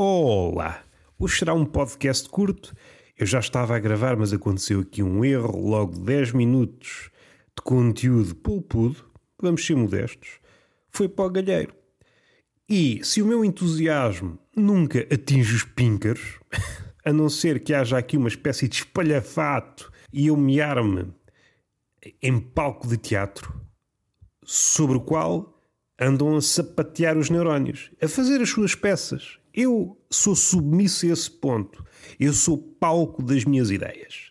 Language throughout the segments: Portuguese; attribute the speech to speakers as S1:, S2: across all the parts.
S1: Olá! Hoje será um podcast curto. Eu já estava a gravar, mas aconteceu aqui um erro. Logo 10 minutos de conteúdo pulpudo, vamos ser modestos, foi para o galheiro. E se o meu entusiasmo nunca atinge os píncaros, a não ser que haja aqui uma espécie de espalhafato e eu me arme em palco de teatro, sobre o qual andam a sapatear os neurónios, a fazer as suas peças. Eu sou submisso a esse ponto. Eu sou palco das minhas ideias.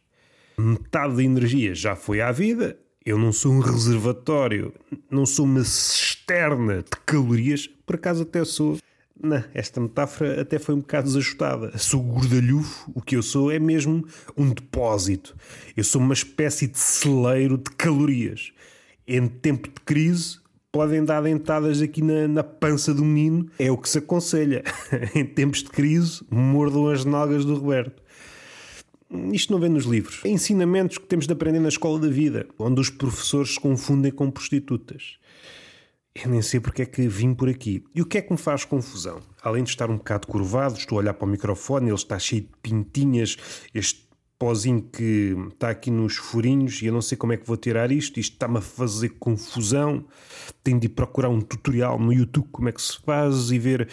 S1: Metade da energia já foi à vida. Eu não sou um reservatório, não sou uma cisterna de calorias. Por acaso até sou. Não, esta metáfora até foi um bocado desajustada. Sou gordalhufo, o que eu sou é mesmo um depósito. Eu sou uma espécie de celeiro de calorias. Em tempo de crise, podem dar dentadas aqui na, na, pança do menino, é o que se aconselha. em tempos de crise, mordam as nalgas do Roberto. Isto não vem nos livros. É ensinamentos que temos de aprender na escola da vida, onde os professores se confundem com prostitutas. Eu nem sei porque é que vim por aqui. E o que é que me faz confusão? Além de estar um bocado curvado, estou a olhar para o microfone, ele está cheio de pintinhas, este pozinho que está aqui nos furinhos e eu não sei como é que vou tirar isto, isto está-me a fazer confusão. Tenho de procurar um tutorial no YouTube como é que se faz e ver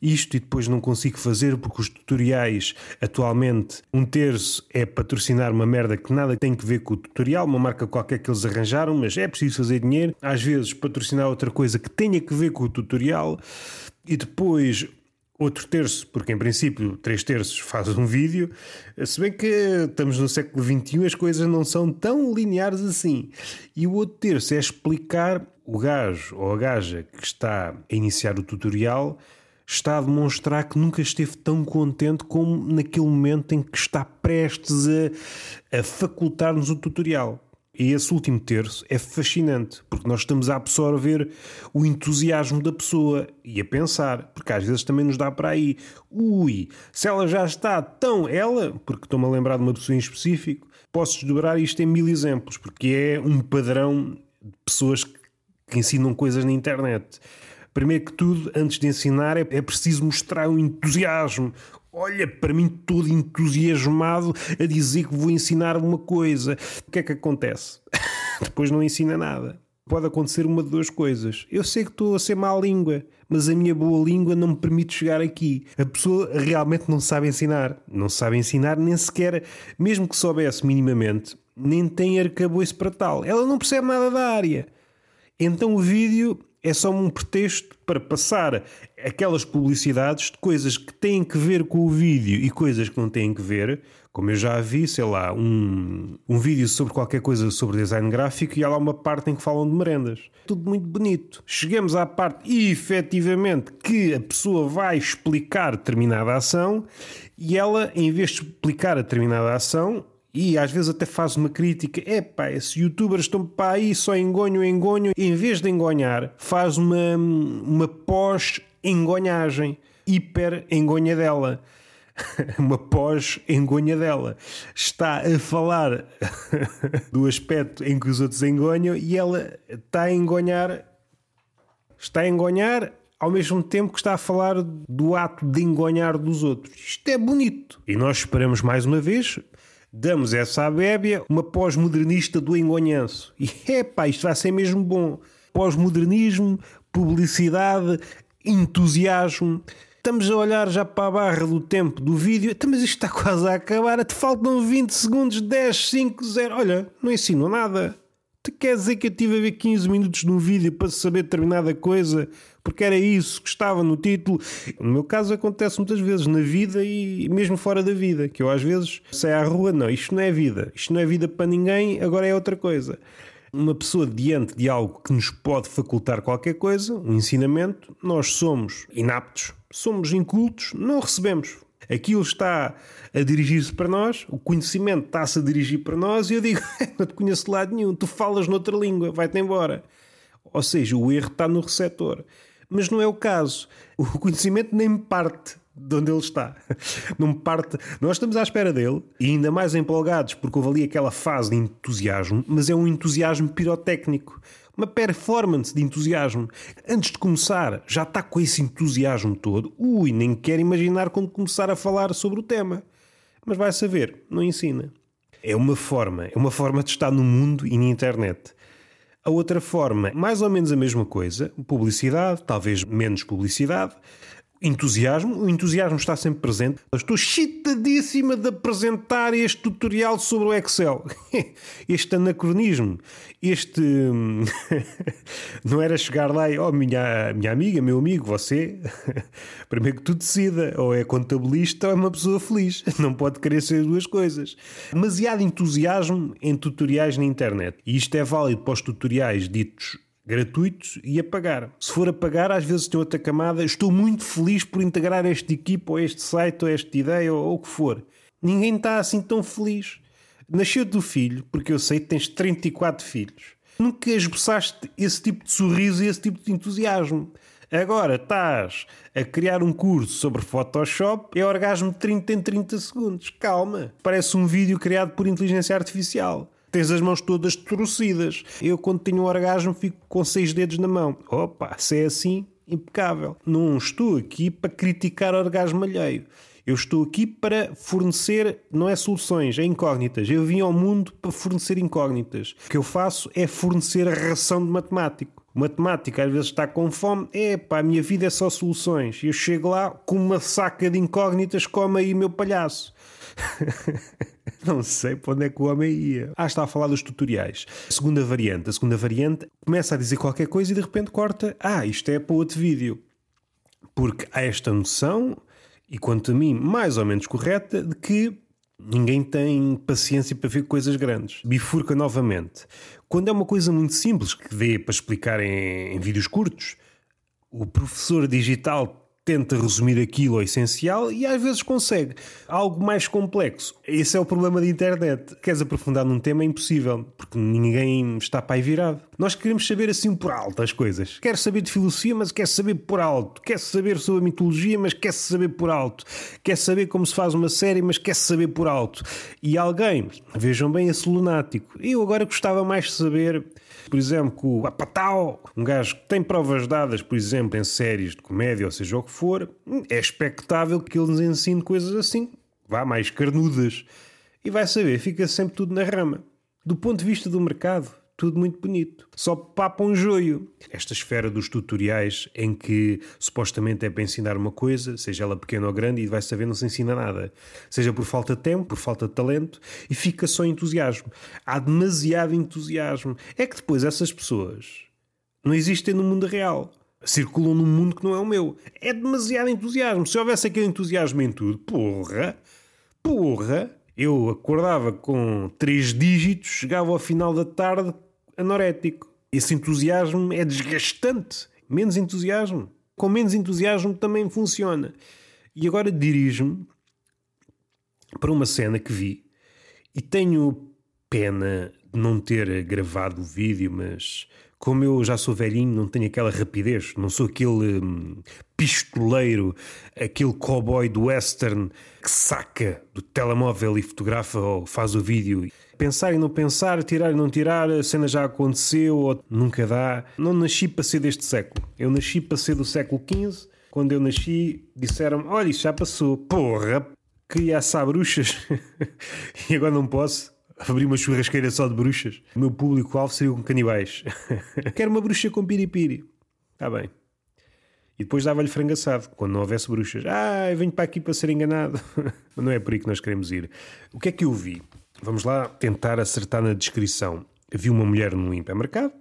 S1: isto e depois não consigo fazer porque os tutoriais atualmente um terço é patrocinar uma merda que nada tem que ver com o tutorial, uma marca qualquer que eles arranjaram, mas é preciso fazer dinheiro. Às vezes patrocinar outra coisa que tenha que ver com o tutorial e depois outro terço, porque em princípio três terços faz um vídeo, se bem que estamos no século XXI as coisas não são tão lineares assim. E o outro terço é explicar o gajo ou a gaja que está a iniciar o tutorial está a demonstrar que nunca esteve tão contente como naquele momento em que está prestes a, a facultar-nos o tutorial. E esse último terço é fascinante, porque nós estamos a absorver o entusiasmo da pessoa e a pensar, porque às vezes também nos dá para aí, ui, se ela já está tão ela, porque estou-me a lembrar de uma pessoa em específico, posso desdobrar isto em mil exemplos, porque é um padrão de pessoas que ensinam coisas na internet. Primeiro que tudo, antes de ensinar, é, é preciso mostrar o entusiasmo, olha para mim todo entusiasmado a dizer que vou ensinar uma coisa. O que é que acontece? Depois não ensina nada. Pode acontecer uma de duas coisas. Eu sei que estou a ser má língua, mas a minha boa língua não me permite chegar aqui. A pessoa realmente não sabe ensinar. Não sabe ensinar nem sequer, mesmo que soubesse minimamente, nem tem arcabouço para tal. Ela não percebe nada da área. Então o vídeo é só um pretexto para passar aquelas publicidades de coisas que têm que ver com o vídeo e coisas que não têm que ver. Como eu já vi, sei lá, um, um vídeo sobre qualquer coisa sobre design gráfico e há lá uma parte em que falam de merendas. Tudo muito bonito. Chegamos à parte, efetivamente, que a pessoa vai explicar determinada ação e ela, em vez de explicar a determinada ação, e às vezes até faz uma crítica: é pá, esses youtubers estão para aí só engonho, engonho. Em vez de engonhar, faz uma, uma pós-engonhagem, hiper-engonha dela. uma pós-engonha dela. Está a falar do aspecto em que os outros engonham e ela está a engonhar. Está a engonhar ao mesmo tempo que está a falar do ato de engonhar dos outros. Isto é bonito. E nós esperamos mais uma vez damos essa abébia uma pós-modernista do engonhanço. E epá, isto vai ser mesmo bom. Pós-modernismo, publicidade, entusiasmo. Estamos a olhar já para a barra do tempo do vídeo, então, mas isto está quase a acabar, te faltam 20 segundos, 10, 5, 0. Olha, não ensino nada. Tu quer dizer que eu tive a ver 15 minutos num vídeo para saber determinada coisa porque era isso que estava no título? No meu caso acontece muitas vezes na vida e mesmo fora da vida, que eu às vezes saio à rua, não, isto não é vida, isto não é vida para ninguém, agora é outra coisa. Uma pessoa diante de algo que nos pode facultar qualquer coisa, um ensinamento, nós somos inaptos, somos incultos, não recebemos aquilo está a dirigir-se para nós, o conhecimento está-se a dirigir para nós e eu digo: não te conheço de lado nenhum, tu falas noutra língua, vai-te embora. Ou seja, o erro está no receptor. Mas não é o caso. O conhecimento nem parte de onde ele está. Não parte. Nós estamos à espera dele e ainda mais empolgados porque houve ali aquela fase de entusiasmo, mas é um entusiasmo pirotécnico. Uma performance de entusiasmo. Antes de começar, já está com esse entusiasmo todo. Ui, nem quer imaginar quando começar a falar sobre o tema. Mas vai saber, não ensina. É uma forma, é uma forma de estar no mundo e na internet. A outra forma, mais ou menos a mesma coisa, publicidade, talvez menos publicidade, entusiasmo. O entusiasmo está sempre presente. Eu estou excitadíssima de apresentar este tutorial sobre o Excel. Este anacronismo. Este. Não era chegar lá e, oh, minha, minha amiga, meu amigo, você. Primeiro que tu decida, ou é contabilista ou é uma pessoa feliz. Não pode querer ser duas coisas. Demasiado entusiasmo em tutoriais na internet. E isto é válido para os tutoriais ditos gratuitos e a pagar. Se for a pagar, às vezes tem outra camada. Estou muito feliz por integrar esta equipa, ou este site, ou esta ideia, ou, ou o que for. Ninguém está assim tão feliz. Nasceu do filho, porque eu sei que tens 34 filhos. Nunca esboçaste esse tipo de sorriso e esse tipo de entusiasmo. Agora estás a criar um curso sobre Photoshop, é orgasmo de 30 em 30 segundos. Calma, parece um vídeo criado por inteligência artificial. Tens as mãos todas torcidas. Eu, quando tenho um orgasmo, fico com seis dedos na mão. Opa, se é assim, impecável. Não estou aqui para criticar orgasmo alheio. Eu estou aqui para fornecer, não é soluções, é incógnitas. Eu vim ao mundo para fornecer incógnitas. O que eu faço é fornecer a ração de matemático. Matemático às vezes está com fome, é pá, a minha vida é só soluções. Eu chego lá com uma saca de incógnitas, come aí meu palhaço. Não sei para onde é que o homem ia. Ah, está a falar dos tutoriais. Segunda variante. A segunda variante começa a dizer qualquer coisa e de repente corta. Ah, isto é para outro vídeo. Porque há esta noção, e quanto a mim, mais ou menos correta, de que ninguém tem paciência para ver coisas grandes. Bifurca novamente. Quando é uma coisa muito simples que dê para explicar em, em vídeos curtos, o professor digital tenta resumir aquilo ao essencial e às vezes consegue. Algo mais complexo. Esse é o problema da internet. Queres aprofundar num tema é impossível, porque ninguém está para aí virado. Nós queremos saber assim por alto as coisas. Quer saber de filosofia, mas quer saber por alto. Quer saber sobre a mitologia, mas quer saber por alto. Quer saber como se faz uma série, mas quer saber por alto. E alguém, vejam bem esse lunático. Eu agora gostava mais de saber por exemplo, com o Apatau, um gajo que tem provas dadas, por exemplo, em séries de comédia, ou seja o que for, é expectável que ele nos ensine coisas assim, vá mais carnudas. E vai saber, fica sempre tudo na rama. Do ponto de vista do mercado, tudo muito bonito. Só papa um joio. Esta esfera dos tutoriais em que supostamente é para ensinar uma coisa, seja ela pequena ou grande, e vai saber não se ensina nada. Seja por falta de tempo, por falta de talento, e fica só entusiasmo. Há demasiado entusiasmo. É que depois essas pessoas não existem no mundo real. Circulam num mundo que não é o meu. É demasiado entusiasmo. Se houvesse aquele entusiasmo em tudo, porra, porra, eu acordava com três dígitos, chegava ao final da tarde anorético. Esse entusiasmo é desgastante. Menos entusiasmo. Com menos entusiasmo também funciona. E agora dirijo-me para uma cena que vi e tenho pena de não ter gravado o vídeo, mas como eu já sou velhinho, não tenho aquela rapidez, não sou aquele hum, pistoleiro, aquele cowboy do western que saca do telemóvel e fotografa ou faz o vídeo pensar e não pensar, tirar e não tirar, a cena já aconteceu ou nunca dá. Não nasci para ser deste século. Eu nasci para ser do século XV. Quando eu nasci, disseram-me: Olha, isso já passou. Porra, queria assar bruxas e agora não posso. Abrir uma churrasqueira só de bruxas. O meu público-alvo seria com canibais. Quero uma bruxa com piripiri. Está bem. E depois dava-lhe frangaçado, quando não houvesse bruxas. Ah, eu venho para aqui para ser enganado. Mas não é por aí que nós queremos ir. O que é que eu vi? Vamos lá tentar acertar na descrição. Vi uma mulher num hipermercado,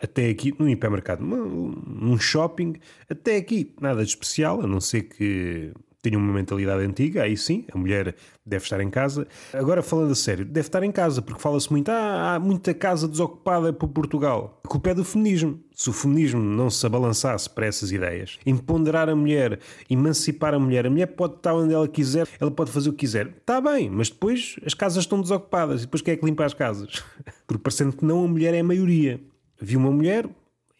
S1: até aqui, num hipermercado, num shopping, até aqui, nada de especial, a não ser que tenha uma mentalidade antiga, aí sim, a mulher deve estar em casa. Agora, falando a sério, deve estar em casa, porque fala-se muito, ah, há muita casa desocupada por Portugal. A culpa é do feminismo. Se o feminismo não se abalançasse para essas ideias, empoderar a mulher, emancipar a mulher, a mulher pode estar onde ela quiser, ela pode fazer o que quiser. Está bem, mas depois as casas estão desocupadas e depois quem é que limpa as casas? Porque parecendo que não, a mulher é a maioria. Vi uma mulher,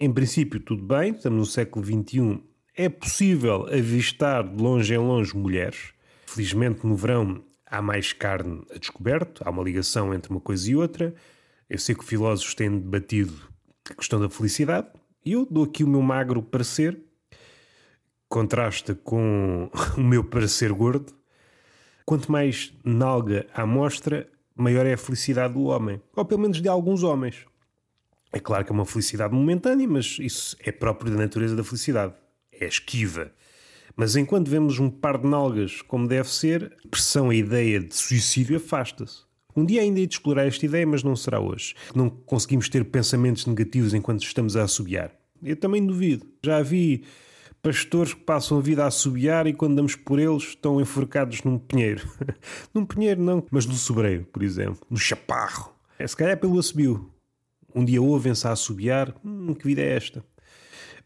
S1: em princípio tudo bem, estamos no século XXI, é possível avistar de longe em longe mulheres. Felizmente no verão há mais carne a descoberto, há uma ligação entre uma coisa e outra. Eu sei que filósofos têm debatido a questão da felicidade. E eu dou aqui o meu magro parecer, contrasta com o meu parecer gordo. Quanto mais nalga à mostra, maior é a felicidade do homem. Ou pelo menos de alguns homens. É claro que é uma felicidade momentânea, mas isso é próprio da natureza da felicidade. É esquiva. Mas enquanto vemos um par de nalgas como deve ser, pressão, a ideia de suicídio afasta-se. Um dia ainda hei de explorar esta ideia, mas não será hoje. Não conseguimos ter pensamentos negativos enquanto estamos a assobiar. Eu também duvido. Já vi pastores que passam a vida a assobiar e quando damos por eles estão enforcados num pinheiro. num pinheiro não, mas no sobreiro, por exemplo. No chaparro. É, se calhar é pelo assobio. Um dia ouvem-se a assobiar. Hum, que vida é esta?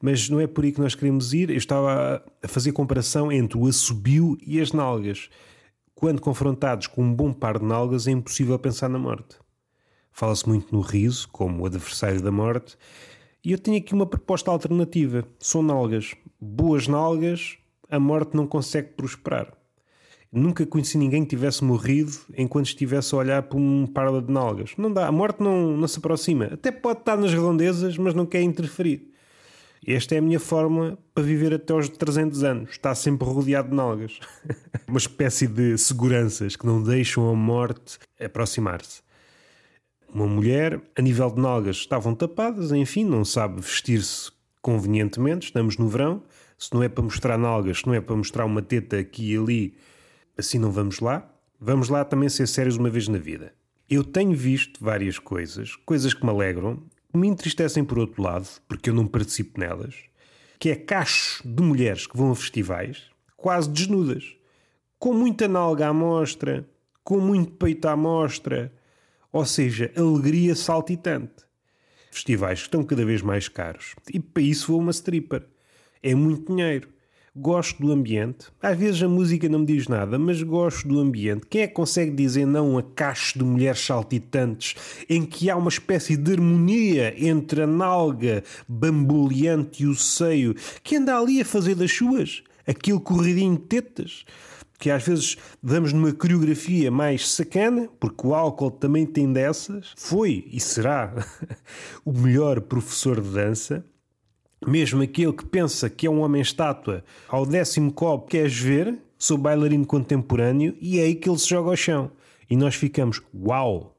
S1: Mas não é por aí que nós queremos ir. Eu estava a fazer comparação entre o assobio e as nalgas. Quando confrontados com um bom par de nalgas, é impossível pensar na morte. Fala-se muito no riso, como o adversário da morte, e eu tenho aqui uma proposta alternativa. São nalgas. Boas nalgas, a morte não consegue prosperar. Nunca conheci ninguém que tivesse morrido enquanto estivesse a olhar para um par de nalgas. Não dá. A morte não, não se aproxima. Até pode estar nas redondezas, mas não quer interferir. Esta é a minha fórmula para viver até aos 300 anos. Está sempre rodeado de nalgas. Uma espécie de seguranças que não deixam a morte aproximar-se. Uma mulher, a nível de nalgas, estavam tapadas, enfim, não sabe vestir-se convenientemente. Estamos no verão. Se não é para mostrar nalgas, se não é para mostrar uma teta aqui e ali, assim não vamos lá. Vamos lá também ser sérios uma vez na vida. Eu tenho visto várias coisas, coisas que me alegram, me entristecem por outro lado, porque eu não participo nelas, que é cachos de mulheres que vão a festivais quase desnudas, com muita nalga à mostra, com muito peito à mostra, ou seja, alegria saltitante. Festivais que estão cada vez mais caros. E para isso vou uma stripper. É muito dinheiro gosto do ambiente. Às vezes a música não me diz nada, mas gosto do ambiente. Quem é que consegue dizer não a cacho de mulheres saltitantes em que há uma espécie de harmonia entre a nalga bamboleante e o seio que anda ali a fazer das suas? Aquele corridinho de tetas? que às vezes damos numa coreografia mais sacana, porque o álcool também tem dessas, foi e será o melhor professor de dança, mesmo aquele que pensa que é um homem-estátua, ao décimo copo queres ver, sou bailarino contemporâneo, e é aí que ele se joga ao chão. E nós ficamos, uau!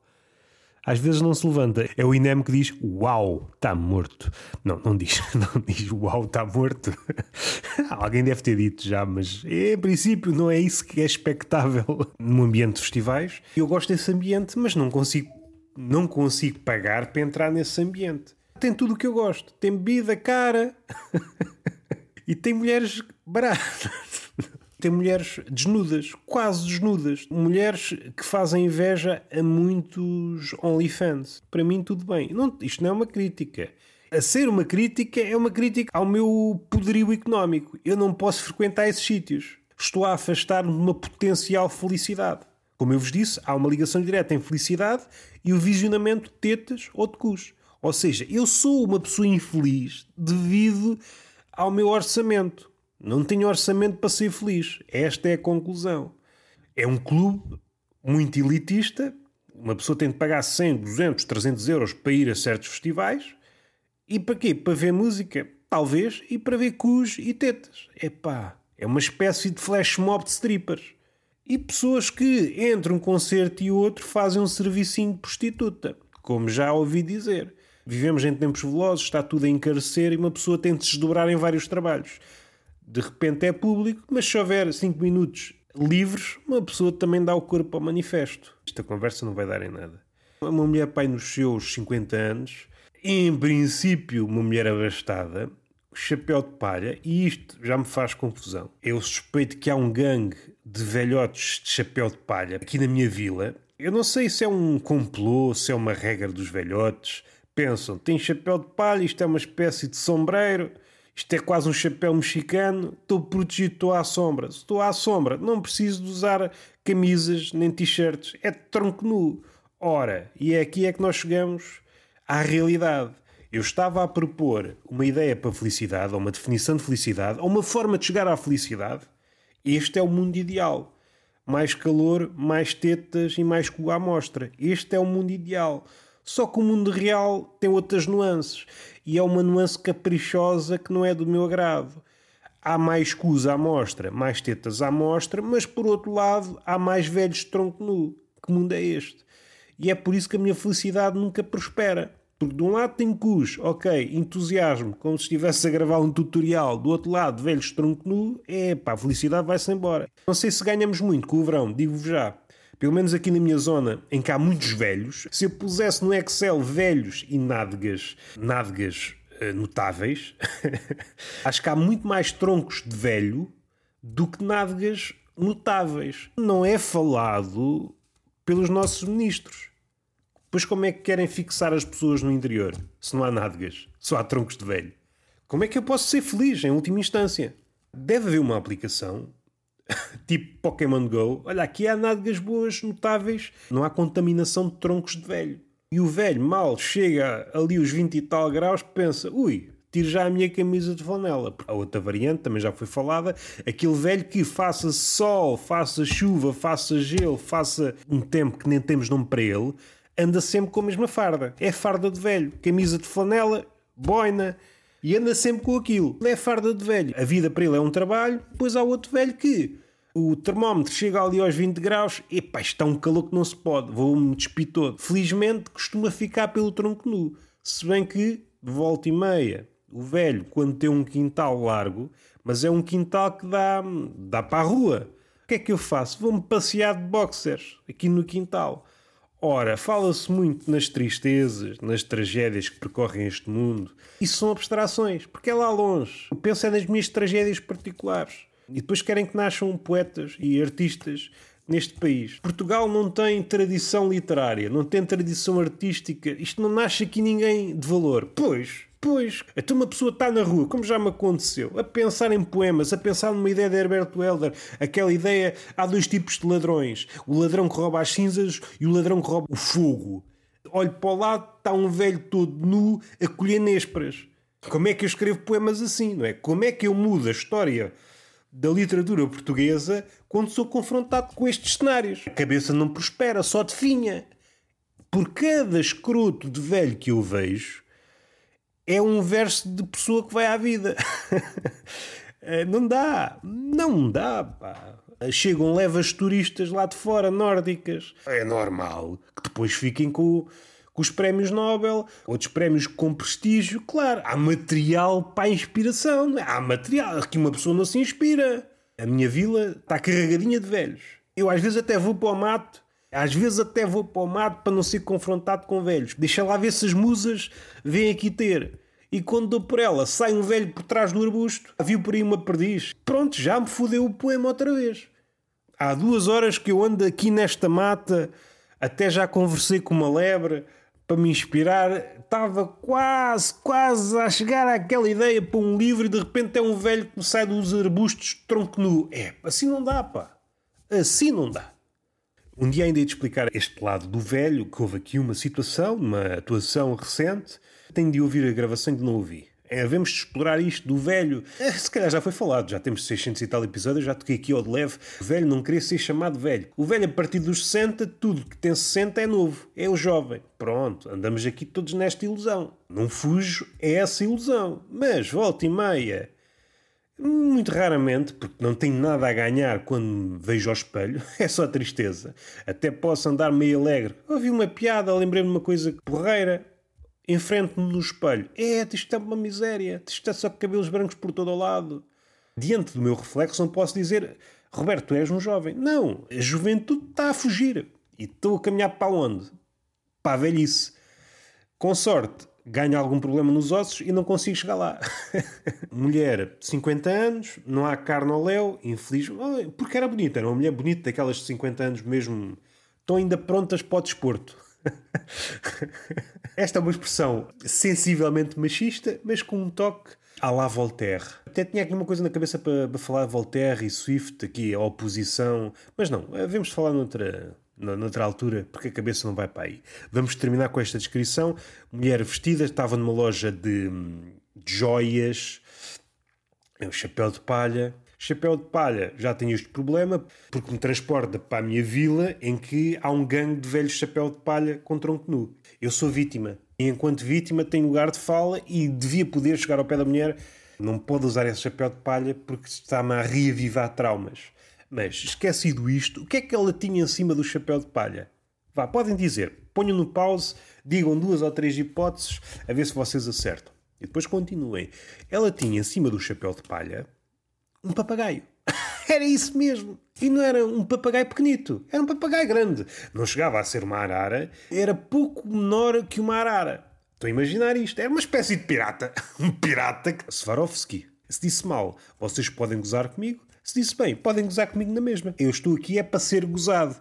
S1: Às vezes não se levanta. É o INEM que diz uau, está morto. Não, não diz, não diz uau, está morto. Alguém deve ter dito já, mas em princípio não é isso que é expectável no ambiente de festivais. Eu gosto desse ambiente, mas não consigo, não consigo pagar para entrar nesse ambiente. Tem tudo o que eu gosto. Tem bebida cara. e tem mulheres baratas. Tem mulheres desnudas, quase desnudas. Mulheres que fazem inveja a muitos OnlyFans. Para mim, tudo bem. Não, isto não é uma crítica. A ser uma crítica é uma crítica ao meu poderio económico. Eu não posso frequentar esses sítios. Estou a afastar-me de uma potencial felicidade. Como eu vos disse, há uma ligação direta em felicidade e o visionamento de tetas ou de cus. Ou seja, eu sou uma pessoa infeliz devido ao meu orçamento. Não tenho orçamento para ser feliz. Esta é a conclusão. É um clube muito elitista. Uma pessoa tem de pagar 100, 200, 300 euros para ir a certos festivais. E para quê? Para ver música? Talvez. E para ver cus e tetas. Epá, é uma espécie de flash mob de strippers. E pessoas que entre um concerto e outro fazem um servicinho de prostituta. Como já ouvi dizer. Vivemos em tempos velozes, está tudo a encarecer e uma pessoa tem de se desdobrar em vários trabalhos. De repente é público, mas se houver 5 minutos livres, uma pessoa também dá o corpo ao manifesto. Esta conversa não vai dar em nada. Uma mulher pai nos seus 50 anos, em princípio uma mulher abastada, chapéu de palha, e isto já me faz confusão. Eu suspeito que há um gangue de velhotes de chapéu de palha aqui na minha vila. Eu não sei se é um complô, se é uma regra dos velhotes, pensam, tem chapéu de palha, isto é uma espécie de sombreiro, isto é quase um chapéu mexicano, estou protegido, estou à sombra. Se estou à sombra, não preciso de usar camisas nem t-shirts, é tronco nu. Ora, e é aqui é que nós chegamos à realidade. Eu estava a propor uma ideia para a felicidade, ou uma definição de felicidade, ou uma forma de chegar à felicidade. Este é o mundo ideal. Mais calor, mais tetas e mais cu à mostra. Este é o mundo ideal. Só que o mundo real tem outras nuances. E é uma nuance caprichosa que não é do meu agrado. Há mais cus à mostra, mais tetas à mostra, mas por outro lado há mais velhos de tronco nu. Que mundo é este? E é por isso que a minha felicidade nunca prospera. Porque de um lado tem cus, ok, entusiasmo, como se estivesse a gravar um tutorial. Do outro lado, velhos tronco nu, é pá, a felicidade vai-se embora. Não sei se ganhamos muito com o verão, digo-vos já. Pelo menos aqui na minha zona, em que há muitos velhos, se eu pusesse no Excel velhos e nádegas, nádegas uh, notáveis, acho que há muito mais troncos de velho do que nádegas notáveis. Não é falado pelos nossos ministros. Pois como é que querem fixar as pessoas no interior, se não há nádegas, só há troncos de velho? Como é que eu posso ser feliz, em última instância? Deve haver uma aplicação, tipo Pokémon Go. Olha, aqui há nádegas boas, notáveis, não há contaminação de troncos de velho. E o velho mal chega ali os 20 e tal graus, pensa, ui, tiro já a minha camisa de flanela. A outra variante também já foi falada, aquele velho que faça sol, faça chuva, faça gelo, faça um tempo que nem temos nome para ele, anda sempre com a mesma farda. É farda de velho, camisa de flanela, boina, e anda sempre com aquilo. É farda de velho. A vida para ele é um trabalho, depois há outro velho que o termómetro chega ali aos 20 graus, e pá, está um calor que não se pode, vou-me despir todo. Felizmente costuma ficar pelo tronco nu. Se bem que, de volta e meia, o velho, quando tem um quintal largo, mas é um quintal que dá, dá para a rua. O que é que eu faço? Vou-me passear de boxers aqui no quintal. Ora, fala-se muito nas tristezas, nas tragédias que percorrem este mundo. Isso são abstrações, porque é lá longe. Eu penso é nas minhas tragédias particulares. E depois querem que nasçam poetas e artistas neste país. Portugal não tem tradição literária, não tem tradição artística. Isto não nasce aqui ninguém de valor. Pois, Pois, até uma pessoa está na rua, como já me aconteceu, a pensar em poemas, a pensar numa ideia de Herberto Helder, aquela ideia, há dois tipos de ladrões, o ladrão que rouba as cinzas e o ladrão que rouba o fogo. Olho para o lado, está um velho todo nu a colher nésperas. Como é que eu escrevo poemas assim, não é? Como é que eu mudo a história da literatura portuguesa quando sou confrontado com estes cenários? A cabeça não prospera, só definha. Por cada escroto de velho que eu vejo, é um verso de pessoa que vai à vida. Eh, não dá, não dá, pá. Chegam levas turistas lá de fora, nórdicas. É normal que depois fiquem com, com os prémios Nobel, outros prémios com prestígio. Claro, há material para inspiração. É? Há material. Aqui uma pessoa não se inspira. A minha vila está carregadinha de velhos. Eu às vezes até vou para o mato às vezes até vou para o mato para não ser confrontado com velhos. Deixa lá ver se as musas vêm aqui ter. E quando dou por ela, sai um velho por trás do arbusto. Viu por aí uma perdiz. Pronto, já me fodeu o poema outra vez. Há duas horas que eu ando aqui nesta mata, até já conversei com uma lebre para me inspirar. Estava quase, quase a chegar àquela ideia para um livro e de repente é um velho que sai dos arbustos tronco nu. É, assim não dá, pá. Assim não dá. Um dia ainda ia te explicar este lado do velho, que houve aqui uma situação, uma atuação recente. Tenho de ouvir a gravação e de não ouvi. É, devemos explorar isto do velho. É, se calhar já foi falado, já temos 600 e tal episódios, já toquei aqui ao de leve. O velho não queria ser chamado velho. O velho, a partir dos 60, tudo que tem 60 é novo, é o jovem. Pronto, andamos aqui todos nesta ilusão. Não fujo é essa ilusão. Mas volta e meia muito raramente, porque não tenho nada a ganhar quando me vejo ao espelho, é só tristeza. Até posso andar meio alegre. Ouvi uma piada, lembrei-me de uma coisa porreira. Enfrento-me no espelho. É, isto é uma miséria. Isto é só cabelos brancos por todo o lado. Diante do meu reflexo, não posso dizer Roberto, tu és um jovem. Não, a juventude está a fugir. E estou a caminhar para onde? Para a velhice. Com sorte, ganho algum problema nos ossos e não consigo chegar lá. mulher, 50 anos, não há carne ao léu, infeliz. Porque era bonita, era uma mulher bonita, daquelas de 50 anos mesmo, estão ainda prontas para o desporto. Esta é uma expressão sensivelmente machista, mas com um toque à la Voltaire. Até tinha aqui uma coisa na cabeça para, falar Voltaire e Swift, aqui a oposição, mas não, devemos falar noutra, noutra altura, porque a cabeça não vai para aí. Vamos terminar com esta descrição. Mulher vestida, estava numa loja de, de joias, é um chapéu de palha, Chapéu de palha já tem este problema porque me transporta para a minha vila em que há um gangue de velhos chapéu de palha com tronco nu. Eu sou vítima. E enquanto vítima tenho lugar de fala e devia poder chegar ao pé da mulher. Não pode usar esse chapéu de palha porque está-me a reavivar traumas. Mas, esquecido isto, o que é que ela tinha em cima do chapéu de palha? Vá, podem dizer. Ponham no pause, digam duas ou três hipóteses a ver se vocês acertam. E depois continuem. Ela tinha em cima do chapéu de palha um papagaio. era isso mesmo. E não era um papagaio pequenito, era um papagaio grande. Não chegava a ser uma arara, era pouco menor que uma arara. Estou a imaginar isto. Era uma espécie de pirata. Um pirata. Swarovski. Se disse mal, vocês podem gozar comigo. Se disse bem, podem gozar comigo na mesma. Eu estou aqui é para ser gozado.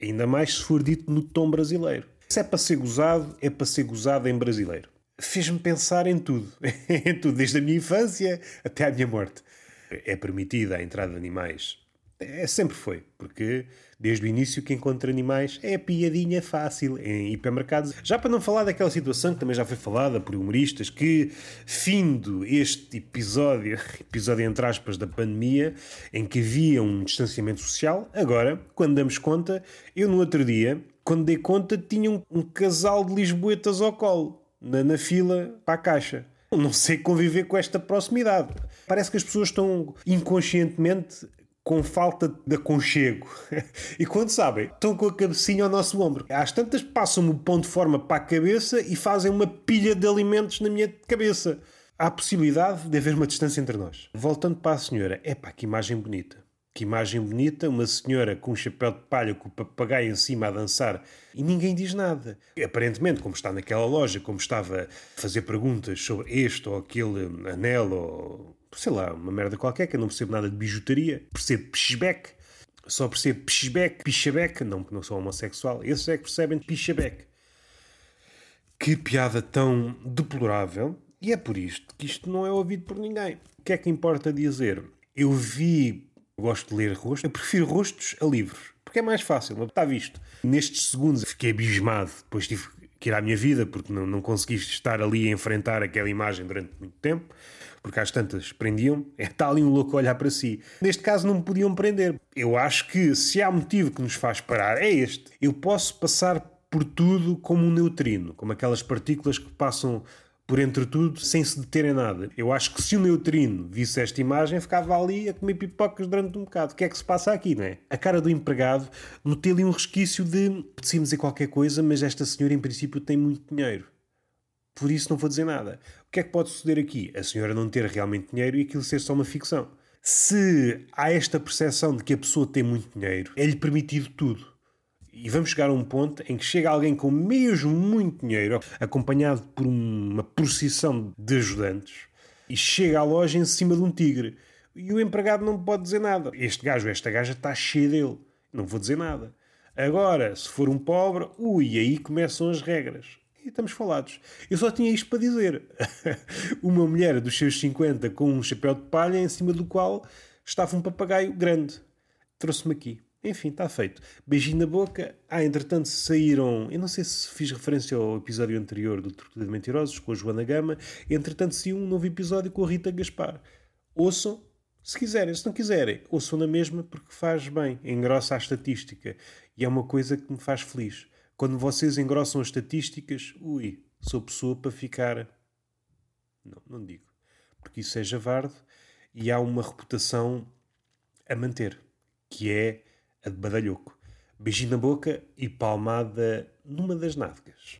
S1: Ainda mais se for dito no tom brasileiro. Se é para ser gozado, é para ser gozado em brasileiro. Fez-me pensar em tudo. em tudo, desde a minha infância até à minha morte é permitida a entrada de animais. É, sempre foi, porque desde o início que encontra animais é piadinha fácil em hipermercados. Já para não falar daquela situação que também já foi falada por humoristas, que findo este episódio, episódio entre aspas da pandemia, em que havia um distanciamento social, agora, quando damos conta, eu no outro dia, quando dei conta, tinha um, um casal de lisboetas ao colo, na, na fila para a caixa. Não sei conviver com esta proximidade. Parece que as pessoas estão inconscientemente com falta de aconchego. e quando sabem, estão com a cabecinha ao nosso ombro. Às tantas passam-me o pão de forma para a cabeça e fazem uma pilha de alimentos na minha cabeça. Há possibilidade de haver uma distância entre nós. Voltando para a senhora, é pá, que imagem bonita. Que imagem bonita, uma senhora com um chapéu de palha com o papagaio em cima a dançar e ninguém diz nada. Aparentemente, como está naquela loja, como estava a fazer perguntas sobre este ou aquele anel ou sei lá, uma merda qualquer, que eu não percebo nada de bijutaria, percebo pishback, só percebo pishback, pichabeck, não porque não sou homossexual, esses é que percebem pichabeck. Que piada tão deplorável, e é por isto que isto não é ouvido por ninguém. O que é que importa dizer? Eu vi gosto de ler rostos. Eu prefiro rostos a livros, porque é mais fácil, está visto. Nestes segundos fiquei abismado, depois tive que ir à minha vida, porque não, não consegui estar ali a enfrentar aquela imagem durante muito tempo, porque às tantas prendiam, é está ali um louco olhar para si. Neste caso não me podiam prender. Eu acho que se há motivo que nos faz parar, é este. Eu posso passar por tudo como um neutrino, como aquelas partículas que passam por entre tudo, sem se deter em nada. Eu acho que se o neutrino visse esta imagem, ficava ali a comer pipocas durante um bocado. O que é que se passa aqui, não é? A cara do empregado notei ali um resquício de podíamos dizer qualquer coisa, mas esta senhora em princípio tem muito dinheiro. Por isso não vou dizer nada. O que é que pode suceder aqui? A senhora não ter realmente dinheiro e aquilo ser só uma ficção. Se há esta percepção de que a pessoa tem muito dinheiro, é-lhe permitido tudo. E vamos chegar a um ponto em que chega alguém com mesmo muito dinheiro, acompanhado por uma procissão de ajudantes, e chega à loja em cima de um tigre. E o empregado não pode dizer nada. Este gajo, esta gaja está cheia dele. Não vou dizer nada. Agora, se for um pobre, ui, aí começam as regras. E estamos falados. Eu só tinha isto para dizer. uma mulher dos seus 50 com um chapéu de palha em cima do qual estava um papagaio grande. Trouxe-me aqui. Enfim, está feito. Beijinho na boca. Ah, entretanto saíram. Eu não sei se fiz referência ao episódio anterior do Tortura de Mentirosos com a Joana Gama. Entretanto, saiu um novo episódio com a Rita Gaspar. Ouçam, se quiserem. Se não quiserem, ouçam na mesma porque faz bem. Engrossa a estatística. E é uma coisa que me faz feliz. Quando vocês engrossam as estatísticas, ui, sou pessoa para ficar. Não, não digo. Porque isso é javardo e há uma reputação a manter, que é a de badalhoco. Beijinho na boca e palmada numa das nádegas.